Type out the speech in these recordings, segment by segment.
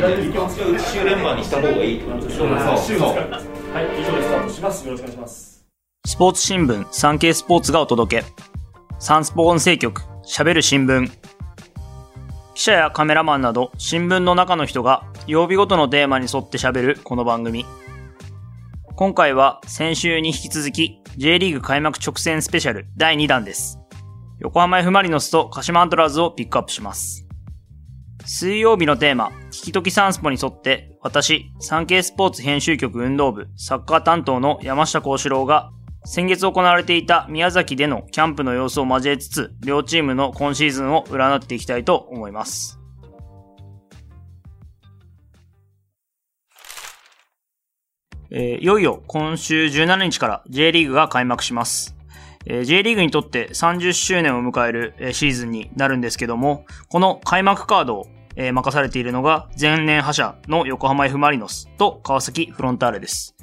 週連番にした方がいいってことでしょそう。そうはい以上でスタートしますよろしくお願いしますスポーツ新聞産経スポーツがお届け。サンスポ音声局喋る新聞。記者やカメラマンなど新聞の中の人が曜日ごとのテーマに沿って喋るこの番組。今回は先週に引き続き J リーグ開幕直線スペシャル第2弾です。横浜 F マリノスと鹿島アントラーズをピックアップします。水曜日のテーマ、聞きときサンスポに沿って、私、産経スポーツ編集局運動部、サッカー担当の山下幸四郎が、先月行われていた宮崎でのキャンプの様子を交えつつ、両チームの今シーズンを占っていきたいと思います。えー、いよいよ今週17日から J リーグが開幕します。えー、J リーグにとって30周年を迎える、えー、シーズンになるんですけども、この開幕カードを、えー、任されているのが前年覇者の横浜 F マリノスと川崎フロンターレです。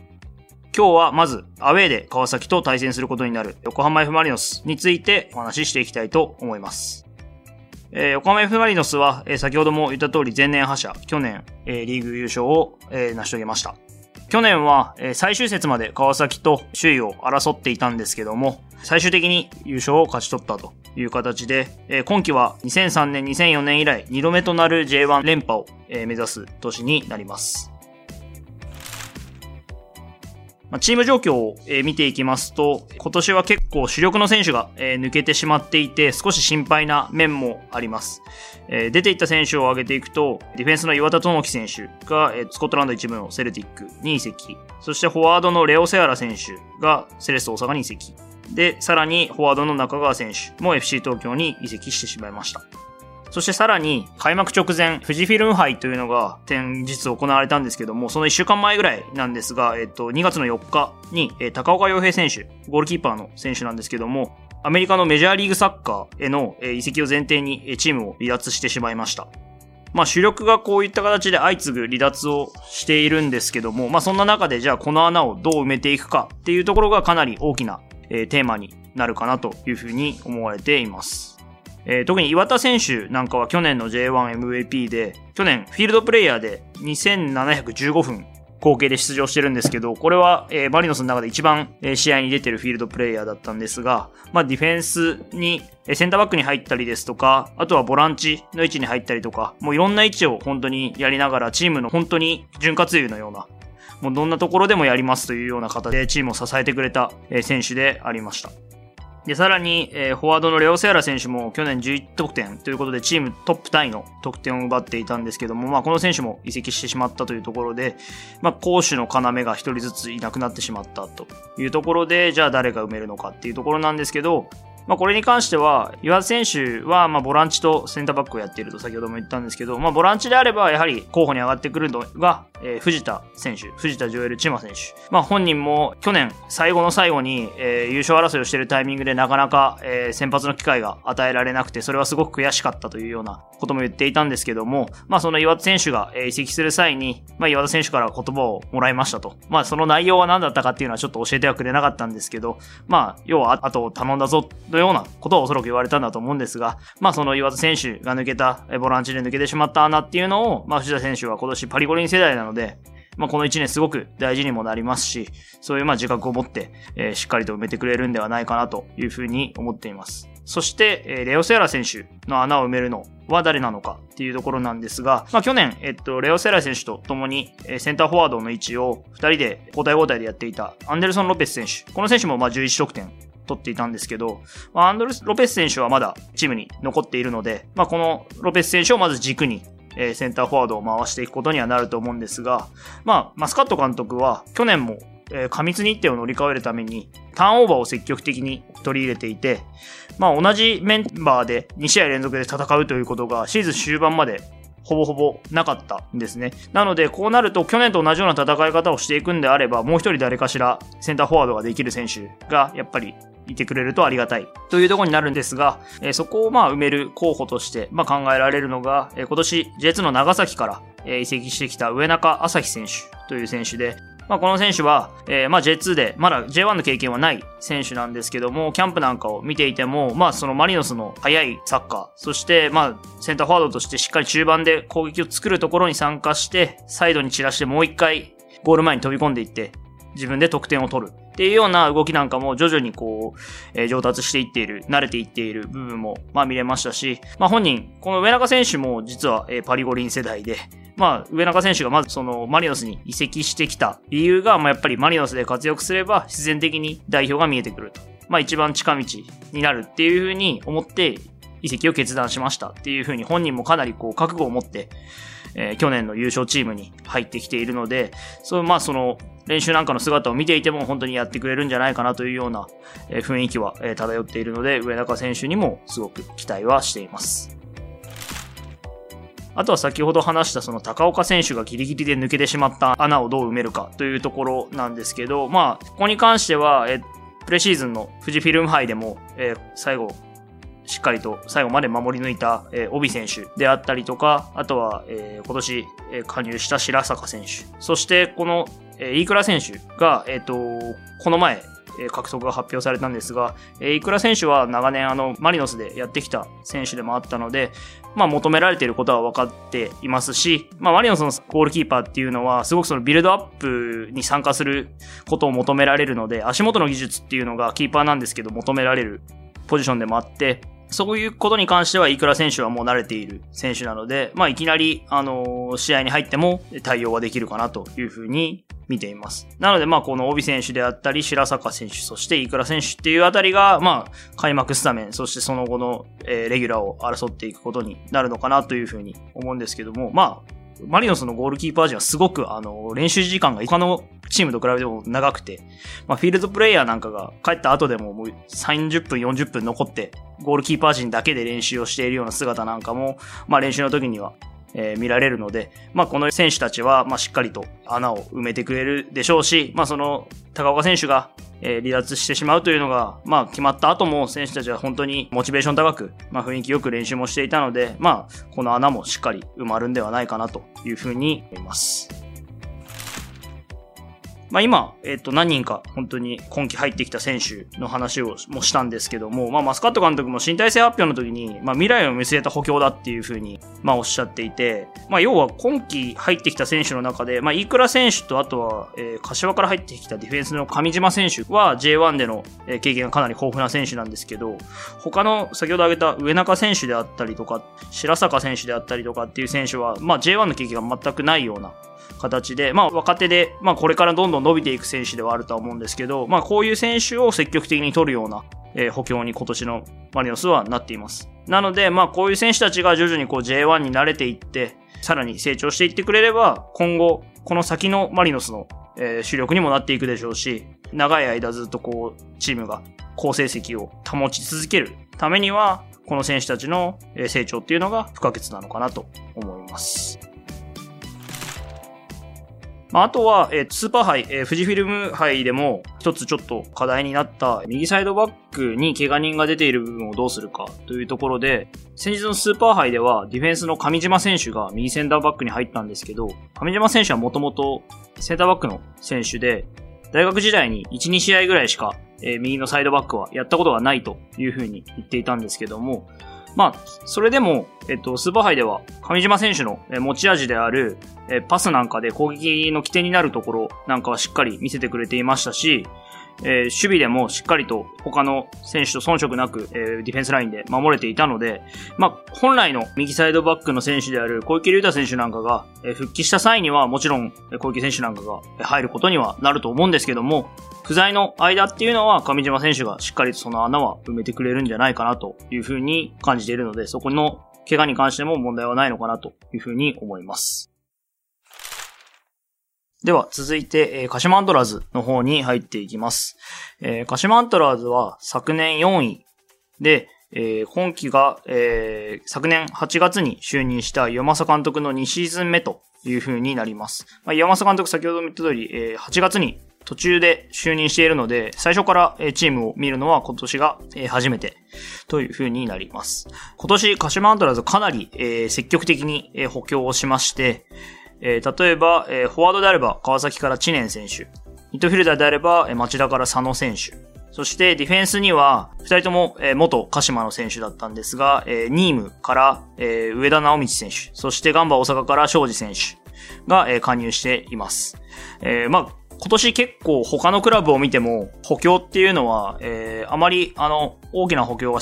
今日はまずアウェーで川崎と対戦することになる横浜 F マリノスについてお話ししていきたいと思います。えー、横浜 F マリノスは、えー、先ほども言った通り前年覇者、去年、えー、リーグ優勝を、えー、成し遂げました。去年は、えー、最終節まで川崎と首位を争っていたんですけども、最終的に優勝を勝ち取ったという形で、えー、今季は2003年、2004年以来2度目となる J1 連覇を、えー、目指す年になります。まあ、チーム状況を、えー、見ていきますと、今年は結構主力の選手が、えー、抜けてしまっていて、少し心配な面もあります。えー、出ていった選手を挙げていくと、ディフェンスの岩田智樹選手が、えー、スコットランド一部のセルティックに移籍。そしてフォワードのレオ・セアラ選手がセレッソ大阪に移籍。で、さらにフォワードの中川選手も FC 東京に移籍してしまいました。そしてさらに、開幕直前、富士フィルム杯というのが前日行われたんですけども、その1週間前ぐらいなんですが、えっと、2月の4日に、え高岡洋平選手、ゴールキーパーの選手なんですけども、アメリカのメジャーリーグサッカーへの移籍を前提にチームを離脱してしまいました。まあ主力がこういった形で相次ぐ離脱をしているんですけども、まあそんな中でじゃあこの穴をどう埋めていくかっていうところがかなり大きな、えー、テーマになるかなというふうに思われています。えー、特に岩田選手なんかは去年の J1MVP で、去年フィールドプレイヤーで2715分合計で出場してるんですけど、これは、えー、マリノスの中で一番、えー、試合に出てるフィールドプレイヤーだったんですが、まあディフェンスに、えー、センターバックに入ったりですとか、あとはボランチの位置に入ったりとか、もういろんな位置を本当にやりながら、チームの本当に潤滑油のような、もうどんなところでもやりますというような形でチームを支えてくれた、選手でありました。で、さらに、えー、フォワードのレオ・セアラ選手も去年11得点ということでチームトップタイの得点を奪っていたんですけども、まあこの選手も移籍してしまったというところで、まあ攻守の要が一人ずついなくなってしまったというところで、じゃあ誰が埋めるのかっていうところなんですけど、まあ、これに関しては、岩田選手は、ま、ボランチとセンターバックをやっていると先ほども言ったんですけど、まあ、ボランチであれば、やはり候補に上がってくるのが、えー、藤田選手、藤田ジョエル・チマ選手。まあ、本人も去年、最後の最後に、えー、優勝争いをしているタイミングでなかなか、えー、先発の機会が与えられなくて、それはすごく悔しかったというようなことも言っていたんですけども、まあ、その岩田選手が、えー、移籍する際に、まあ、岩田選手から言葉をもらいましたと。まあ、その内容は何だったかっていうのはちょっと教えてはくれなかったんですけど、まあ、要は、あと頼んだぞ、のようなことをおそらく言われたんだと思うんですが、まあその岩田選手が抜けた、ボランチで抜けてしまった穴っていうのを、まあ藤田選手は今年パリ五輪世代なのので、まあこの1年すごく大事にもなりますし、そういうまあ自覚を持って、えー、しっかりと埋めてくれるんではないかなというふうに思っています。そして、えー、レオセラ選手の穴を埋めるのは誰なのかっていうところなんですが、まあ去年、えっと、レオセラ選手と共に、え、センターフォワードの位置を2人で交代交代でやっていたアンデルソン・ロペス選手。この選手もまあ11得点取っていたんですけど、まあ、アンドレス・ロペス選手はまだチームに残っているので、まあ、このロペス選手をまず軸に、えー、センターフォワードを回していくことにはなると思うんですが、まあ、マスカット監督は去年も、え、過密日程を乗り越えるためにターンオーバーを積極的に取り入れていて、まあ、同じメンバーで2試合連続で戦うということがシーズン終盤までほぼほぼなかったんですね。なので、こうなると去年と同じような戦い方をしていくんであれば、もう一人誰かしらセンターフォワードができる選手がやっぱりいてくれるとありがたい。というところになるんですが、え、そこをまあ埋める候補として、まあ、考えられるのが、え、今年 J2 の長崎から、え、移籍してきた上中朝日選手という選手で、まあ、この選手は、えー、まあ J2 で、まだ J1 の経験はない選手なんですけども、キャンプなんかを見ていても、まあそのマリノスの速いサッカー、そしてまあセンターフォワードとしてしっかり中盤で攻撃を作るところに参加して、サイドに散らしてもう一回ゴール前に飛び込んでいって、自分で得点を取るっていうような動きなんかも徐々にこう、えー、上達していっている、慣れていっている部分も、まあ見れましたし、まあ本人、この上中選手も実は、えー、パリ五輪世代で、まあ、上中選手がまずそのマリノスに移籍してきた理由が、まあやっぱりマリノスで活躍すれば自然的に代表が見えてくると。まあ一番近道になるっていうふうに思って移籍を決断しましたっていうふうに本人もかなりこう覚悟を持って、えー、去年の優勝チームに入ってきているので、そう、まあその練習なんかの姿を見ていても本当にやってくれるんじゃないかなというような雰囲気は漂っているので、上中選手にもすごく期待はしています。あとは先ほど話したその高岡選手がギリギリで抜けてしまった穴をどう埋めるかというところなんですけど、まあ、ここに関しては、え、プレシーズンの富士フィルム杯でも、え、最後、しっかりと最後まで守り抜いた、えー、帯選手であったりとか、あとは、えー、今年、えー、加入した白坂選手、そしてこの、えー、飯倉選手が、えっ、ー、と、この前、獲得が発表されたんですが、えー、倉選手は長年あの、マリノスでやってきた選手でもあったので、まあ求められていることは分かっていますし、まあマリノスのゴールキーパーっていうのは、すごくそのビルドアップに参加することを求められるので、足元の技術っていうのがキーパーなんですけど求められるポジションでもあって、そういうことに関しては、いくら選手はもう慣れている選手なので、まあ、いきなり、あの、試合に入っても対応はできるかなというふうに見ています。なので、まあ、この帯選手であったり、白坂選手、そしていくら選手っていうあたりが、まあ、開幕スタメン、そしてその後の、えー、レギュラーを争っていくことになるのかなというふうに思うんですけども、まあ、マリノスのゴールキーパー陣はすごく、あの、練習時間が他のチームと比べても長くて、まあ、フィールドプレイヤーなんかが帰った後でももう30分、40分残って、ゴールキーパー陣だけで練習をしているような姿なんかも、まあ、練習の時にはえー、見られるので、まあ、この選手たちは、まあ、しっかりと穴を埋めてくれるでしょうし、まあ、その、高岡選手が、えー、離脱してしまうというのが、まあ、決まった後も選手たちは本当にモチベーション高く、まあ、雰囲気よく練習もしていたので、まあ、この穴もしっかり埋まるんではないかなというふうに思います。まあ、今、えっと、何人か本当に今季入ってきた選手の話をもしたんですけども、まあ、マスカット監督も身体性発表の時に、まあ、未来を見据えた補強だっていうふうに、まあ、おっしゃっていて、まあ、要は今季入ってきた選手の中で、まあ、飯倉選手とあとは、えー、柏から入ってきたディフェンスの上島選手は J1 での経験がかなり豊富な選手なんですけど、他の先ほど挙げた上中選手であったりとか、白坂選手であったりとかっていう選手は、まあ、J1 の経験が全くないような形で、まあ若手で、まあこれからどんどん伸びていく選手ではあるとは思うんですけど、まあこういう選手を積極的に取るような、えー、補強に今年のマリノスはなっています。なので、まあこういう選手たちが徐々にこう J1 に慣れていって、さらに成長していってくれれば、今後、この先のマリノスの、えー、主力にもなっていくでしょうし、長い間ずっとこう、チームが好成績を保ち続けるためには、この選手たちの成長っていうのが不可欠なのかなと思います。まあ、あとは、えー、スーパーハイ、えー、富士フィルム杯でも一つちょっと課題になった右サイドバックに怪我人が出ている部分をどうするかというところで、先日のスーパーハイではディフェンスの上島選手が右センターバックに入ったんですけど、上島選手はもともとセンターバックの選手で、大学時代に1、2試合ぐらいしか、えー、右のサイドバックはやったことがないというふうに言っていたんですけども、まあ、それでも、えっと、スーパーハイでは、上島選手の持ち味である、えパスなんかで攻撃の起点になるところなんかはしっかり見せてくれていましたし、えー、守備でもしっかりと他の選手と遜色なく、えー、ディフェンスラインで守れていたので、まあ、本来の右サイドバックの選手である小池隆太選手なんかが、えー、復帰した際にはもちろん小池選手なんかが入ることにはなると思うんですけども、不在の間っていうのは上島選手がしっかりとその穴は埋めてくれるんじゃないかなというふうに感じているので、そこの怪我に関しても問題はないのかなというふうに思います。では、続いて、えー、鹿島アントラーズの方に入っていきます。えー、鹿島アントラーズは昨年4位で、えー、今季が、えー、昨年8月に就任した岩政監督の2シーズン目という風になります。まあ、岩政監督先ほども言った通り、えー、8月に途中で就任しているので、最初からチームを見るのは今年が初めてという風になります。今年、鹿島アントラーズかなり積極的に補強をしまして、えー、例えば、えー、フォワードであれば川崎から知念選手。ミッドフィルダーであれば、えー、町田から佐野選手。そしてディフェンスには、二人とも、えー、元鹿島の選手だったんですが、えー、ニームから、えー、上田直道選手、そしてガンバ大阪から庄司選手が、えー、加入しています。えー、まあ、今年結構他のクラブを見ても補強っていうのは、えー、あまりあの大きな補強が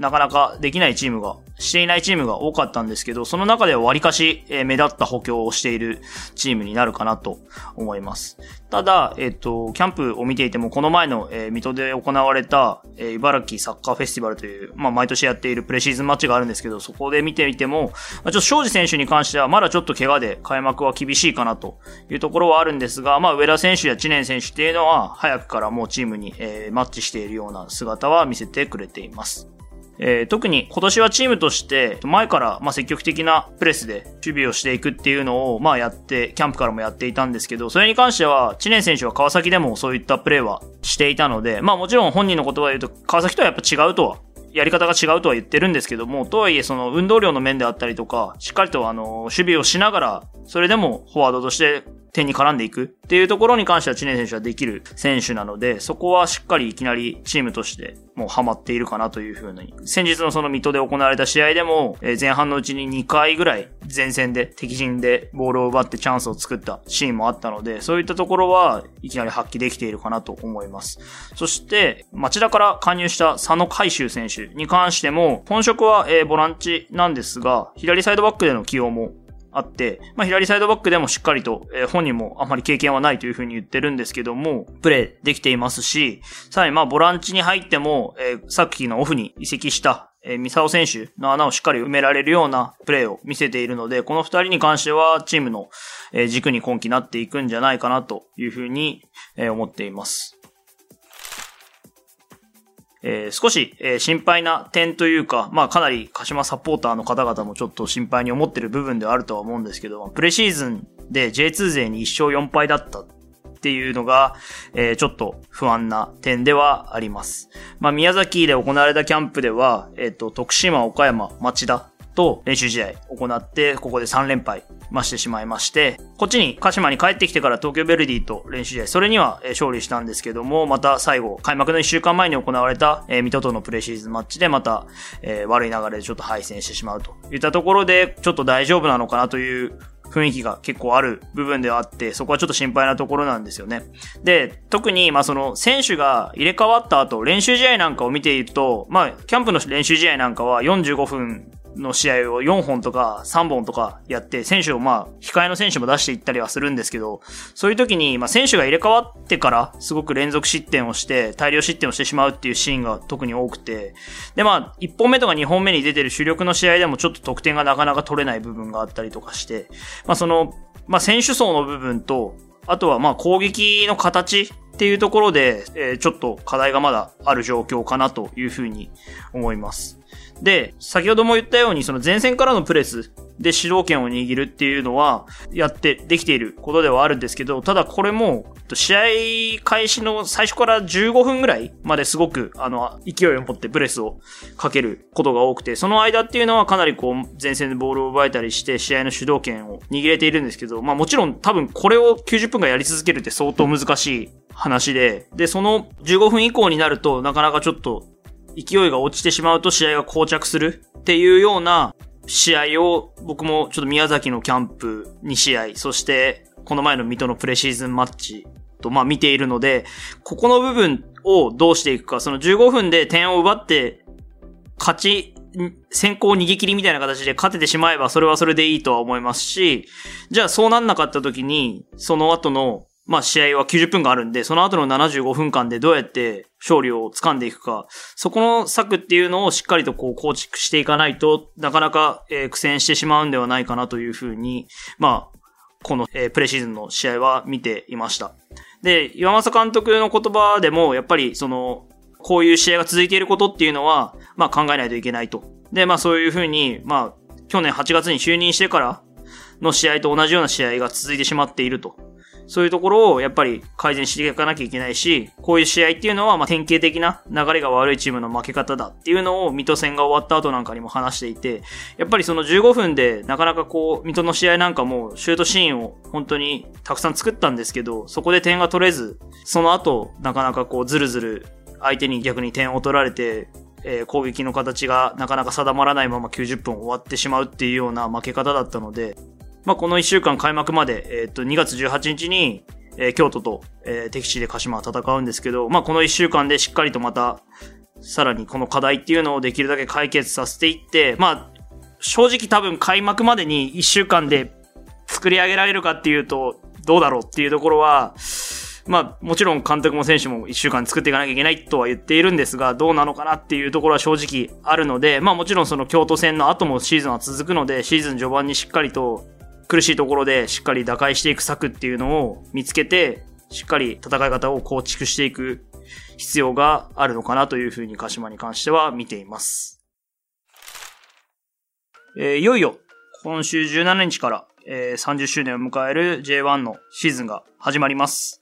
なかなかできないチームが、していないチームが多かったんですけど、その中では割かし、え目立った補強をしているチームになるかなと思います。ただ、えっ、と、キャンプを見ていても、この前の、えー、水戸で行われた、えー、茨城サッカーフェスティバルという、まあ、毎年やっているプレシーズンマッチがあるんですけど、そこで見ていても、まあ、ちょっと庄司選手に関しては、まだちょっと怪我で開幕は厳しいかなというところはあるんですが、まあ、上田選手や知念選手っていうのは、早くからもうチームに、えー、マッチしているような姿は見せてくれています。えー、特に今年はチームとして前からま積極的なプレスで守備をしていくっていうのをまあやって、キャンプからもやっていたんですけど、それに関しては知念選手は川崎でもそういったプレーはしていたので、まあもちろん本人の言葉で言うと川崎とはやっぱ違うとはやり方が違うとは言ってるんですけども、とはいえその運動量の面であったりとか、しっかりとあの、守備をしながら、それでもフォワードとして点に絡んでいくっていうところに関しては知念選手はできる選手なので、そこはしっかりいきなりチームとしてもうハマっているかなというふうに。先日のその水戸で行われた試合でも、え前半のうちに2回ぐらい前線で敵陣でボールを奪ってチャンスを作ったシーンもあったので、そういったところはいきなり発揮できているかなと思います。そして、町田から加入した佐野海舟選手に関しても、本職は、えボランチなんですが、左サイドバックでの起用もあって、まあ、左サイドバックでもしっかりと、えー、本人もあまり経験はないというふうに言ってるんですけども、プレイできていますし、さらにまあ、ボランチに入っても、えー、さっきのオフに移籍した、えー、ミサオ選手の穴をしっかり埋められるようなプレーを見せているので、この二人に関してはチームの、えー、軸に今季なっていくんじゃないかなというふうに、えー、思っています。えー、少し、えー、心配な点というか、まあかなり鹿島サポーターの方々もちょっと心配に思ってる部分ではあるとは思うんですけど、プレシーズンで J2 勢に1勝4敗だったっていうのが、えー、ちょっと不安な点ではあります。まあ宮崎で行われたキャンプでは、えっ、と、徳島、岡山、町田と練習試合行って、ここで3連敗ましてしまいまして、こっちに鹿島に帰ってきてから東京ベルディと練習試合、それには勝利したんですけども、また最後、開幕の1週間前に行われた、えー、水戸とのプレシーズンマッチでまた、えー、悪い流れでちょっと敗戦してしまうといったところで、ちょっと大丈夫なのかなという雰囲気が結構ある部分ではあって、そこはちょっと心配なところなんですよね。で、特に、まその、選手が入れ替わった後、練習試合なんかを見ていると、まあ、キャンプの練習試合なんかは45分の試合を4本とか3本とかやって、選手をまあ、控えの選手も出していったりはするんですけど、そういう時に、まあ、選手が入れ替わってから、すごく連続失点をして、大量失点をしてしまうっていうシーンが特に多くて、でまあ、1本目とか2本目に出てる主力の試合でもちょっと得点がなかなか取れない部分があったりとかして、まあその、まあ選手層の部分と、あとはまあ攻撃の形っていうところで、えー、ちょっと課題がまだある状況かなというふうに思います。で、先ほども言ったように、その前線からのプレスで主導権を握るっていうのは、やってできていることではあるんですけど、ただこれも、試合開始の最初から15分ぐらいまですごく、あの、勢いを持ってプレスをかけることが多くて、その間っていうのはかなりこう、前線でボールを奪えたりして、試合の主導権を握れているんですけど、まあもちろん多分これを90分間やり続けるって相当難しい話で、で、その15分以降になると、なかなかちょっと勢いが落ちてしまうと試合が膠着するっていうような試合を僕もちょっと宮崎のキャンプ2試合、そしてこの前の水戸のプレシーズンマッチとまあ見ているので、ここの部分をどうしていくか、その15分で点を奪って勝ち、先行逃げ切りみたいな形で勝ててしまえばそれはそれでいいとは思いますし、じゃあそうなんなかった時に、その後のまあ試合は90分間あるんで、その後の75分間でどうやって勝利を掴んでいくか、そこの策っていうのをしっかりとこう構築していかないとなかなか、え苦戦してしまうんではないかなというふうに、まあ、この、えプレシーズンの試合は見ていました。で、岩政監督の言葉でも、やっぱりその、こういう試合が続いていることっていうのは、まあ考えないといけないと。で、まあそういうふうに、まあ、去年8月に就任してからの試合と同じような試合が続いてしまっていると。そういうところをやっぱり改善していかなきゃいけないし、こういう試合っていうのはま典型的な流れが悪いチームの負け方だっていうのを水戸戦が終わった後なんかにも話していて、やっぱりその15分でなかなかこう、水戸の試合なんかもシュートシーンを本当にたくさん作ったんですけど、そこで点が取れず、その後なかなかこうずるずる相手に逆に点を取られて、え、攻撃の形がなかなか定まらないまま90分終わってしまうっていうような負け方だったので、まあ、この1週間開幕まで、えっ、と、2月18日に、え、京都と、え、敵地で鹿島は戦うんですけど、まあ、この1週間でしっかりとまた、さらにこの課題っていうのをできるだけ解決させていって、まあ、正直多分開幕までに1週間で作り上げられるかっていうと、どうだろうっていうところは、まあ、もちろん監督も選手も1週間作っていかなきゃいけないとは言っているんですが、どうなのかなっていうところは正直あるので、まあもちろんその京都戦の後もシーズンは続くので、シーズン序盤にしっかりと苦しいところでしっかり打開していく策っていうのを見つけて、しっかり戦い方を構築していく必要があるのかなというふうに鹿島に関しては見ています。えー、いよいよ今週17日から、えー、30周年を迎える J1 のシーズンが始まります。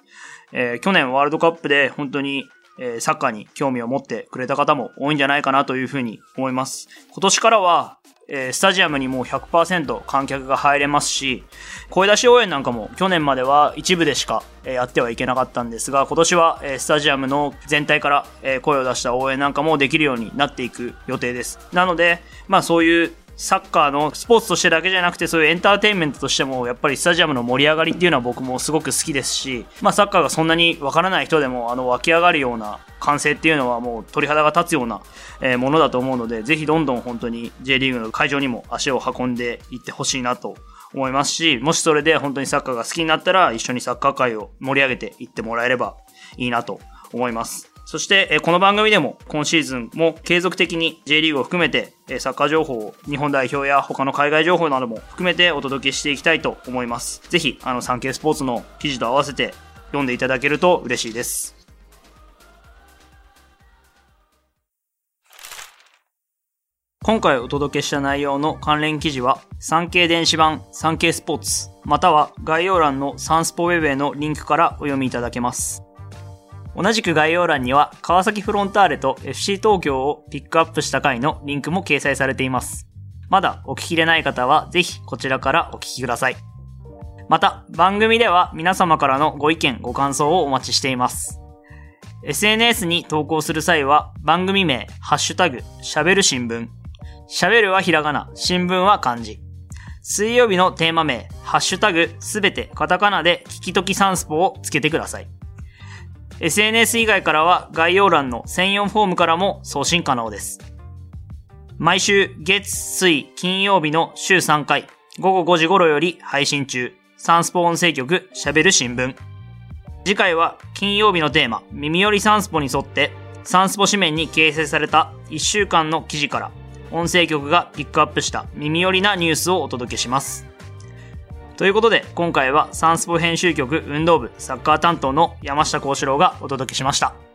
えー、去年ワールドカップで本当にえサッカーに興味を持ってくれた方も多いんじゃないかなというふうに思います。今年からは、えー、スタジアムにもう100%観客が入れますし、声出し応援なんかも去年までは一部でしか、えー、やってはいけなかったんですが、今年は、えー、スタジアムの全体から、え声を出した応援なんかもできるようになっていく予定です。なので、まあそういうサッカーのスポーツとしてだけじゃなくてそういうエンターテインメントとしてもやっぱりスタジアムの盛り上がりっていうのは僕もすごく好きですし、まあサッカーがそんなにわからない人でもあの湧き上がるような歓声っていうのはもう鳥肌が立つような、えものだと思うのでぜひどんどん本当に J リーグの会場にも足を運んでいってほしいなと思いますし、もしそれで本当にサッカーが好きになったら一緒にサッカー界を盛り上げていってもらえればいいなと思います。そして、この番組でも今シーズンも継続的に J リーグを含めてサッカー情報を日本代表や他の海外情報なども含めてお届けしていきたいと思います。ぜひ、あの、サンケイスポーツの記事と合わせて読んでいただけると嬉しいです。今回お届けした内容の関連記事は、産経電子版産経スポーツ、または概要欄のサンスポウェブへのリンクからお読みいただけます。同じく概要欄には川崎フロンターレと FC 東京をピックアップした回のリンクも掲載されています。まだお聞きでない方はぜひこちらからお聞きください。また、番組では皆様からのご意見、ご感想をお待ちしています。SNS に投稿する際は番組名、ハッシュタグ、喋る新聞。喋るはひらがな、新聞は漢字。水曜日のテーマ名、ハッシュタグ、すべてカタカナで聞きときサンスポをつけてください。SNS 以外からは概要欄の専用フォームからも送信可能です。毎週月、水、金曜日の週3回、午後5時頃より配信中、サンスポ音声局喋る新聞。次回は金曜日のテーマ、耳寄りサンスポに沿って、サンスポ紙面に掲載された1週間の記事から、音声局がピックアップした耳寄りなニュースをお届けします。ということで、今回はサンスポ編集局運動部サッカー担当の山下幸四郎がお届けしました。